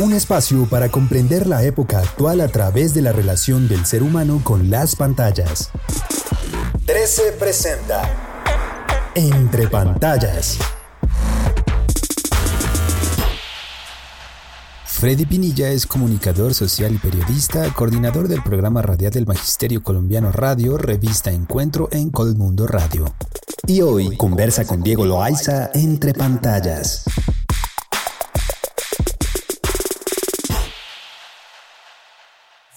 Un espacio para comprender la época actual a través de la relación del ser humano con las pantallas. 13 presenta Entre pantallas. Freddy Pinilla es comunicador social y periodista, coordinador del programa radial del Magisterio Colombiano Radio, revista Encuentro en Colmundo Radio. Y hoy conversa con Diego Loaiza entre pantallas.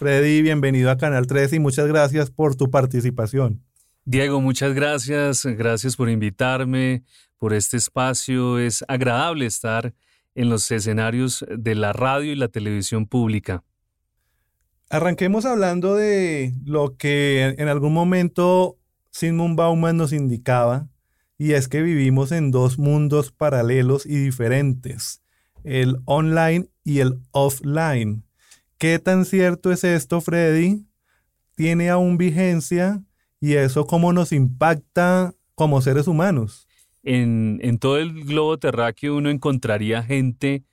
Freddy, bienvenido a Canal 13 y muchas gracias por tu participación. Diego, muchas gracias. Gracias por invitarme, por este espacio. Es agradable estar en los escenarios de la radio y la televisión pública. Arranquemos hablando de lo que en algún momento Sigmund Bauman nos indicaba, y es que vivimos en dos mundos paralelos y diferentes, el online y el offline. ¿Qué tan cierto es esto, Freddy? ¿Tiene aún vigencia? ¿Y eso cómo nos impacta como seres humanos? En, en todo el globo terráqueo uno encontraría gente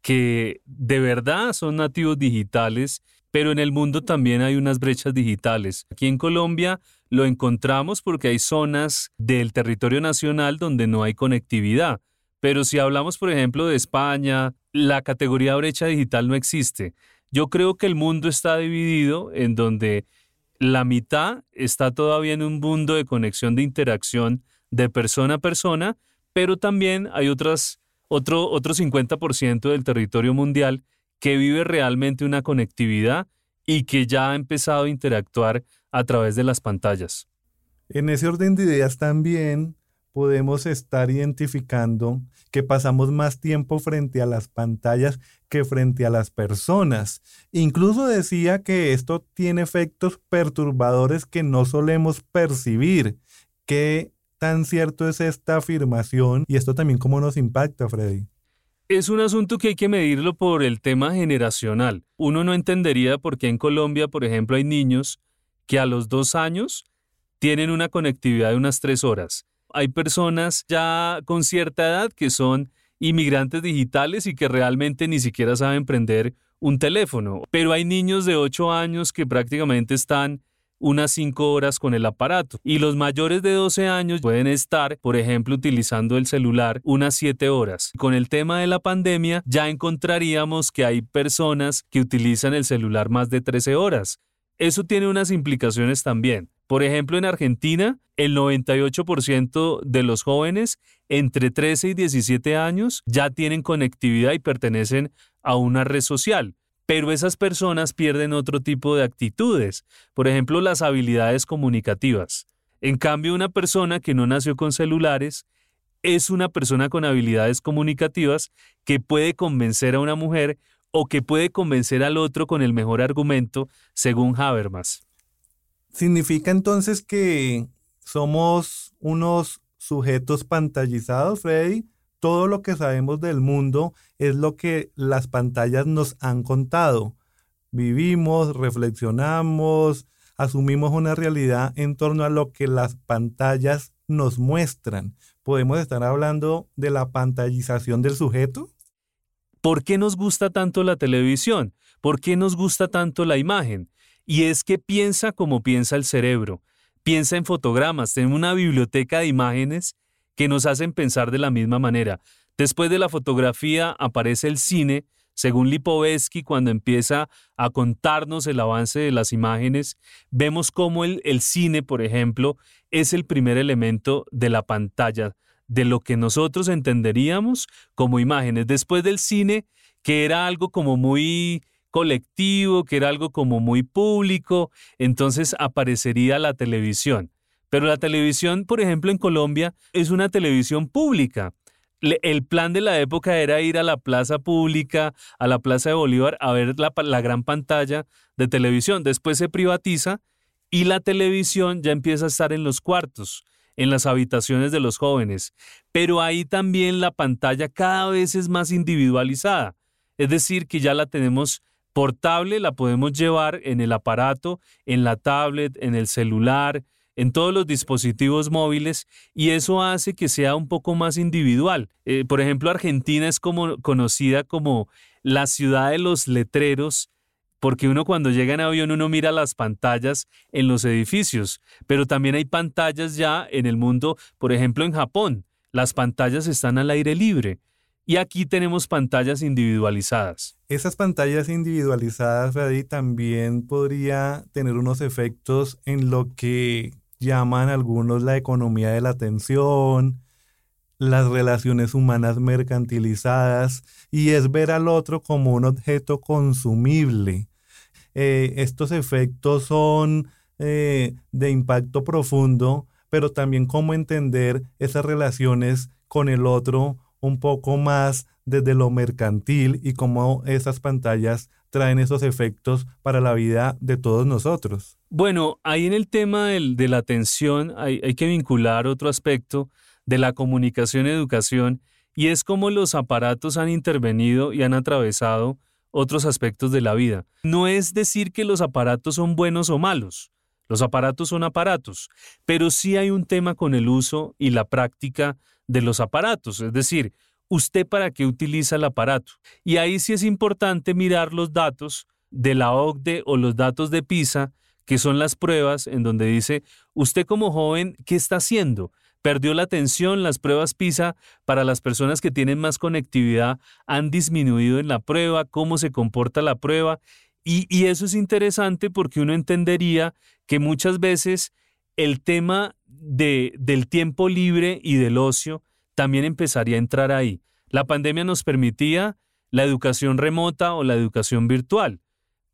que de verdad son nativos digitales, pero en el mundo también hay unas brechas digitales. Aquí en Colombia lo encontramos porque hay zonas del territorio nacional donde no hay conectividad. Pero si hablamos, por ejemplo, de España, la categoría brecha digital no existe. Yo creo que el mundo está dividido en donde la mitad está todavía en un mundo de conexión de interacción de persona a persona, pero también hay otras, otro, otro 50% del territorio mundial que vive realmente una conectividad y que ya ha empezado a interactuar a través de las pantallas. En ese orden de ideas también podemos estar identificando que pasamos más tiempo frente a las pantallas que frente a las personas. Incluso decía que esto tiene efectos perturbadores que no solemos percibir. ¿Qué tan cierto es esta afirmación? Y esto también cómo nos impacta, Freddy. Es un asunto que hay que medirlo por el tema generacional. Uno no entendería por qué en Colombia, por ejemplo, hay niños que a los dos años tienen una conectividad de unas tres horas hay personas ya con cierta edad que son inmigrantes digitales y que realmente ni siquiera saben prender un teléfono. Pero hay niños de 8 años que prácticamente están unas 5 horas con el aparato. Y los mayores de 12 años pueden estar, por ejemplo, utilizando el celular unas 7 horas. Con el tema de la pandemia ya encontraríamos que hay personas que utilizan el celular más de 13 horas. Eso tiene unas implicaciones también. Por ejemplo, en Argentina, el 98% de los jóvenes entre 13 y 17 años ya tienen conectividad y pertenecen a una red social. Pero esas personas pierden otro tipo de actitudes, por ejemplo, las habilidades comunicativas. En cambio, una persona que no nació con celulares es una persona con habilidades comunicativas que puede convencer a una mujer o que puede convencer al otro con el mejor argumento, según Habermas. ¿Significa entonces que somos unos sujetos pantallizados, Freddy? Todo lo que sabemos del mundo es lo que las pantallas nos han contado. Vivimos, reflexionamos, asumimos una realidad en torno a lo que las pantallas nos muestran. ¿Podemos estar hablando de la pantallización del sujeto? ¿Por qué nos gusta tanto la televisión? ¿Por qué nos gusta tanto la imagen? Y es que piensa como piensa el cerebro. Piensa en fotogramas, en una biblioteca de imágenes que nos hacen pensar de la misma manera. Después de la fotografía aparece el cine, según Lipovetsky, cuando empieza a contarnos el avance de las imágenes, vemos cómo el, el cine, por ejemplo, es el primer elemento de la pantalla, de lo que nosotros entenderíamos como imágenes. Después del cine, que era algo como muy colectivo, que era algo como muy público, entonces aparecería la televisión. Pero la televisión, por ejemplo, en Colombia es una televisión pública. El plan de la época era ir a la plaza pública, a la plaza de Bolívar, a ver la, la gran pantalla de televisión. Después se privatiza Y la televisión ya empieza a estar en los cuartos, en las habitaciones de los jóvenes. Pero ahí también la pantalla cada vez es más individualizada. Es decir, que ya la tenemos portable, la podemos llevar en el aparato, en la tablet, en el celular, en todos los dispositivos móviles y eso hace que sea un poco más individual. Eh, por ejemplo, Argentina es como conocida como la ciudad de los letreros porque uno cuando llega en avión uno mira las pantallas en los edificios, pero también hay pantallas ya en el mundo, por ejemplo en Japón, las pantallas están al aire libre. Y aquí tenemos pantallas individualizadas. Esas pantallas individualizadas, Freddy, también podría tener unos efectos en lo que llaman algunos la economía de la atención, las relaciones humanas mercantilizadas, y es ver al otro como un objeto consumible. Eh, estos efectos son eh, de impacto profundo, pero también cómo entender esas relaciones con el otro un poco más desde lo mercantil y cómo esas pantallas traen esos efectos para la vida de todos nosotros. Bueno, ahí en el tema de la atención hay, hay que vincular otro aspecto de la comunicación y educación y es cómo los aparatos han intervenido y han atravesado otros aspectos de la vida. No es decir que los aparatos son buenos o malos. Los aparatos son aparatos, pero sí hay un tema con el uso y la práctica de los aparatos, es decir, usted para qué utiliza el aparato. Y ahí sí es importante mirar los datos de la OCDE o los datos de PISA, que son las pruebas en donde dice, usted como joven, ¿qué está haciendo? Perdió la atención, las pruebas PISA para las personas que tienen más conectividad han disminuido en la prueba, cómo se comporta la prueba. Y, y eso es interesante porque uno entendería que muchas veces el tema de, del tiempo libre y del ocio también empezaría a entrar ahí. La pandemia nos permitía la educación remota o la educación virtual.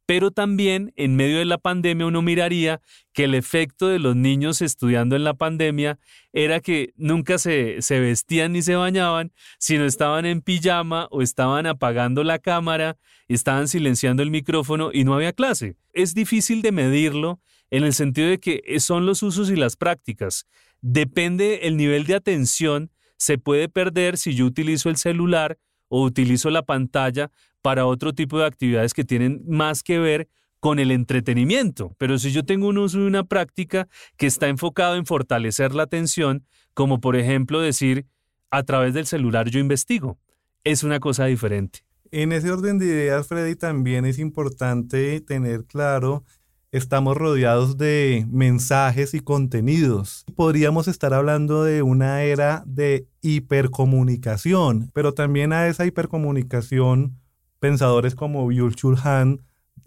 Pero también en medio de la pandemia uno miraría que el efecto de los niños estudiando en la pandemia era que nunca se, se, vestían ni se bañaban, sino estaban en pijama o estaban apagando la cámara, estaban silenciando el micrófono y no había clase. Es difícil de medirlo en el sentido de que son los usos y las prácticas. Depende el nivel de atención, se puede perder si yo utilizo el celular o utilizo la pantalla para otro tipo de actividades que tienen más que ver con el entretenimiento. Pero si yo tengo un uso y una práctica que está enfocado en fortalecer la atención, como por ejemplo decir, a través del celular yo investigo, es una cosa diferente. En ese orden de ideas, Freddy, también es importante tener claro estamos rodeados de mensajes y contenidos. Podríamos estar hablando de una era de hipercomunicación, pero también a esa hipercomunicación, pensadores como Byul-Chul Han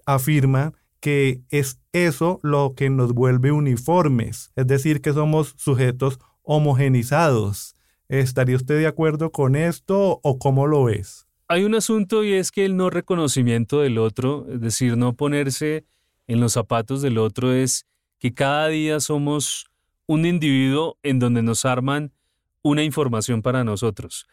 afirman que es eso lo que nos vuelve uniformes, es decir, que somos sujetos homogenizados. ¿Estaría usted de acuerdo con esto o cómo lo es? Hay un asunto y es que el no reconocimiento del otro, es decir, no ponerse en los zapatos del otro es que cada día somos un individuo en donde nos arman una información para nosotros.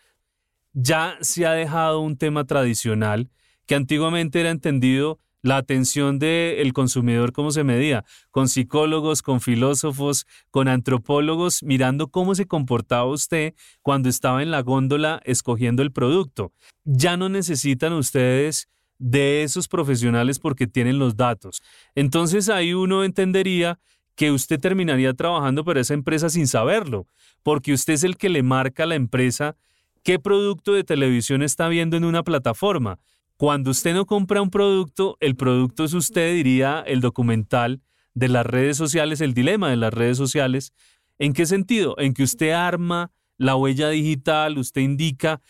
Ya se ha dejado un tema tradicional que antiguamente era entendido la atención del consumidor cómo se medía, con psicólogos, con filósofos, con antropólogos, mirando cómo se comportaba usted cuando estaba en la góndola escogiendo el producto. Ya no necesitan ustedes de esos profesionales porque tienen los datos. Entonces ahí uno entendería que usted terminaría trabajando para esa empresa sin saberlo, porque usted es el que le marca a la empresa qué producto de televisión está viendo en una plataforma. Cuando usted no compra un producto, el producto es usted, diría el documental de las redes sociales, el dilema de las redes sociales. ¿En qué sentido? En que usted arma la huella digital, usted indica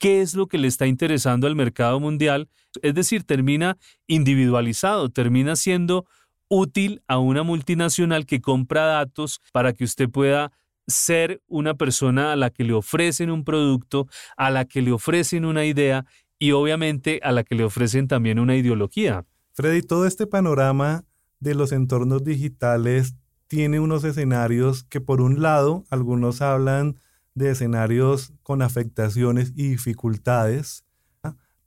qué es lo que le está interesando al mercado mundial, es decir, termina individualizado, termina siendo útil a una multinacional que compra datos para que usted pueda ser una persona a la que le ofrecen un producto, a la que le ofrecen una idea y obviamente a la que le ofrecen también una ideología. Freddy, todo este panorama de los entornos digitales tiene unos escenarios que por un lado algunos hablan de escenarios con afectaciones y dificultades,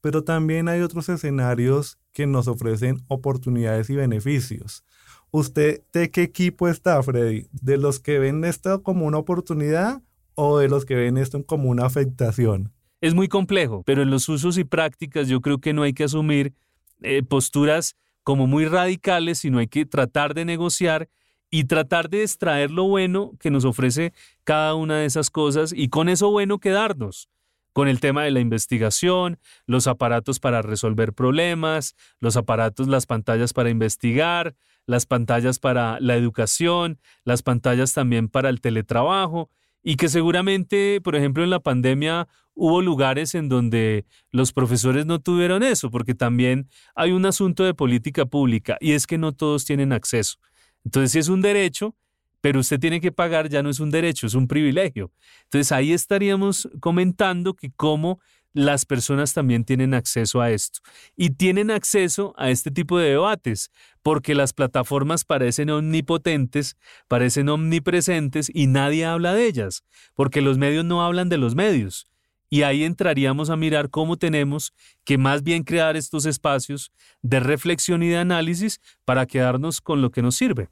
pero también hay otros escenarios que nos ofrecen oportunidades y beneficios. ¿Usted de qué equipo está, Freddy? ¿De los que ven esto como una oportunidad o de los que ven esto como una afectación? Es muy complejo, pero en los usos y prácticas yo creo que no hay que asumir eh, posturas como muy radicales, sino hay que tratar de negociar y tratar de extraer lo bueno que nos ofrece cada una de esas cosas y con eso bueno quedarnos con el tema de la investigación, los aparatos para resolver problemas, los aparatos, las pantallas para investigar, las pantallas para la educación, las pantallas también para el teletrabajo, y que seguramente, por ejemplo, en la pandemia hubo lugares en donde los profesores no tuvieron eso, porque también hay un asunto de política pública y es que no todos tienen acceso. Entonces, si es un derecho, pero usted tiene que pagar, ya no es un derecho, es un privilegio. Entonces, ahí estaríamos comentando que cómo las personas también tienen acceso a esto y tienen acceso a este tipo de debates porque las plataformas parecen omnipotentes, parecen omnipresentes y nadie habla de ellas, porque los medios no hablan de los medios. Y ahí entraríamos a mirar cómo tenemos que más bien crear estos espacios de reflexión y de análisis para quedarnos con lo que nos sirve.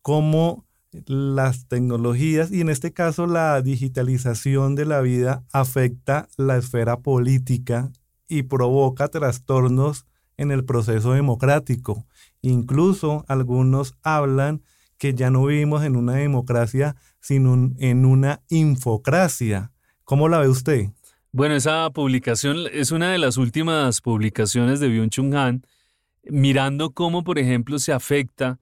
¿Cómo las tecnologías y en este caso la digitalización de la vida afecta la esfera política y provoca trastornos en el proceso democrático. Incluso algunos hablan que ya no vivimos en una democracia, sino en una infocracia. ¿Cómo la ve usted? Bueno, esa publicación es una de las últimas publicaciones de Byung-Chun Han, mirando cómo, por ejemplo, se afecta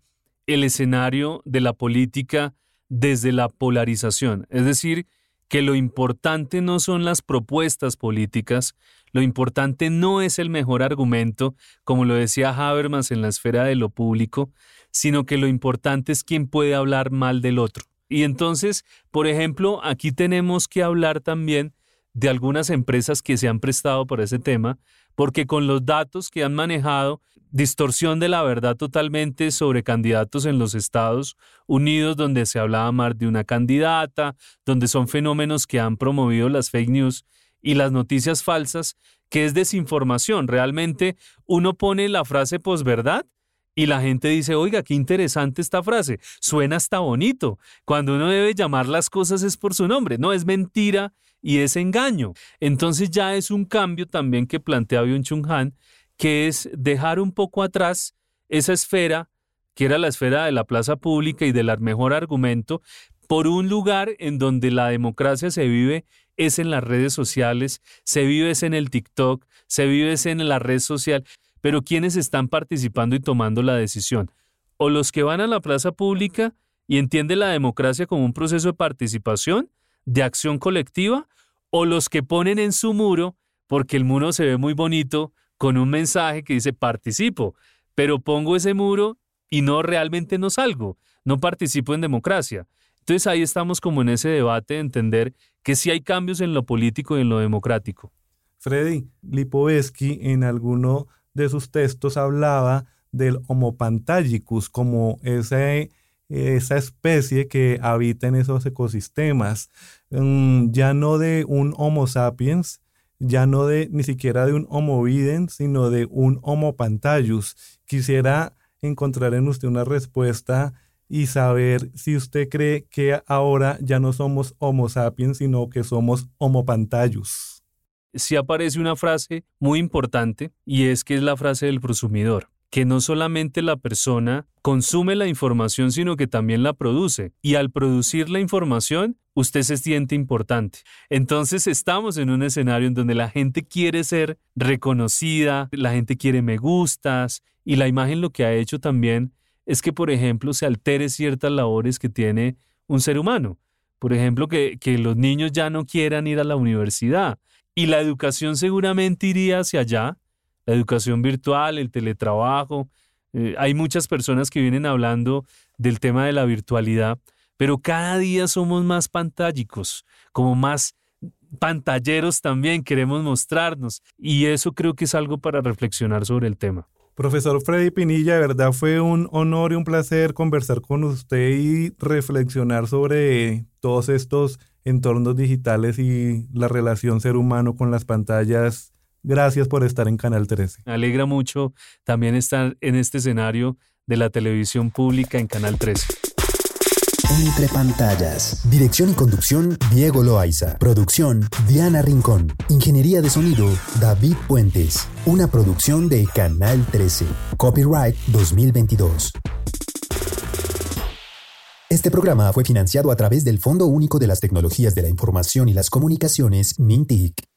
el escenario de la política desde la polarización. Es decir, que lo importante no son las propuestas políticas, lo importante no es el mejor argumento, como lo decía Habermas en la esfera de lo público, sino que lo importante es quién puede hablar mal del otro. Y entonces, por ejemplo, aquí tenemos que hablar también de algunas empresas que se han prestado por ese tema, porque con los datos que han manejado, distorsión de la verdad totalmente sobre candidatos en los Estados Unidos, donde se hablaba más de una candidata, donde son fenómenos que han promovido las fake news y las noticias falsas, que es desinformación. Realmente uno pone la frase posverdad y la gente dice, oiga, qué interesante esta frase, suena hasta bonito. Cuando uno debe llamar las cosas es por su nombre, no es mentira y es engaño. Entonces ya es un cambio también que plantea Byung-Chun Han, que es dejar un poco atrás esa esfera, que era la esfera de la plaza pública y del mejor argumento, por un lugar en donde la democracia se vive es en las redes sociales, se vive es en el TikTok, se vive es en la red social, pero ¿quiénes están participando y tomando la decisión? O los que van a la plaza pública y entienden la democracia como un proceso de participación, de acción colectiva, o los que ponen en su muro, porque el muro se ve muy bonito, con un mensaje que dice participo, pero pongo ese muro y no realmente no salgo, no participo en democracia. Entonces ahí estamos como en ese debate de entender que sí hay cambios en lo político y en lo democrático. Freddy Lipovetsky en alguno de sus textos hablaba del Homo pantagicus como ese esa especie que habita en esos ecosistemas, mm, ya no de un Homo sapiens, ya no de ni siquiera de un Homo videns, sino de un Homo pantallus. Quisiera encontrar en usted una respuesta y saber si usted cree que ahora ya no somos Homo sapiens, sino que somos Homo pantallus. Sí aparece una frase muy importante y es que es la frase del prosumidor que no solamente la persona consume la información, sino que también la produce. Y al producir la información, usted se siente importante. Entonces estamos en un escenario en donde la gente quiere ser reconocida, la gente quiere me gustas, y la imagen lo que ha hecho también es que, por ejemplo, se altere ciertas labores que tiene un ser humano. Por ejemplo, que, que los niños ya no quieran ir a la universidad. Y la educación seguramente iría hacia allá, la educación virtual, el teletrabajo. Eh, hay muchas personas que vienen hablando del tema de la virtualidad, pero cada día somos más pantállicos, como más pantalleros también queremos mostrarnos. Y eso creo que es algo para reflexionar sobre el tema. Profesor Freddy Pinilla, de verdad fue un honor y un placer conversar con usted y reflexionar sobre todos estos entornos digitales y la relación ser humano con las pantallas Gracias por estar en Canal 13. Me alegra mucho también estar en este escenario de la televisión pública en Canal 13. Entre pantallas. Dirección y conducción, Diego Loaiza. Producción, Diana Rincón. Ingeniería de sonido, David Puentes. Una producción de Canal 13. Copyright 2022. Este programa fue financiado a través del Fondo Único de las Tecnologías de la Información y las Comunicaciones, MINTIC.